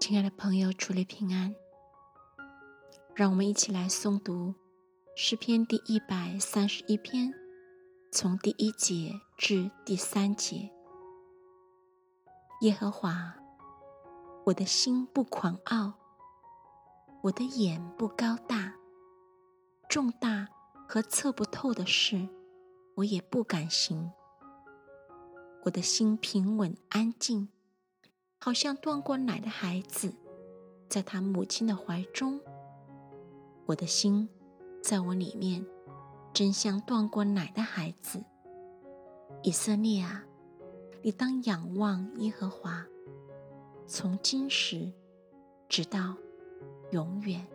亲爱的朋友，主内平安。让我们一起来诵读诗篇第一百三十一篇，从第一节至第三节。耶和华，我的心不狂傲，我的眼不高大，重大和测不透的事，我也不敢行。我的心平稳安静。好像断过奶的孩子，在他母亲的怀中。我的心在我里面，真像断过奶的孩子。以色列啊，你当仰望耶和华，从今时直到永远。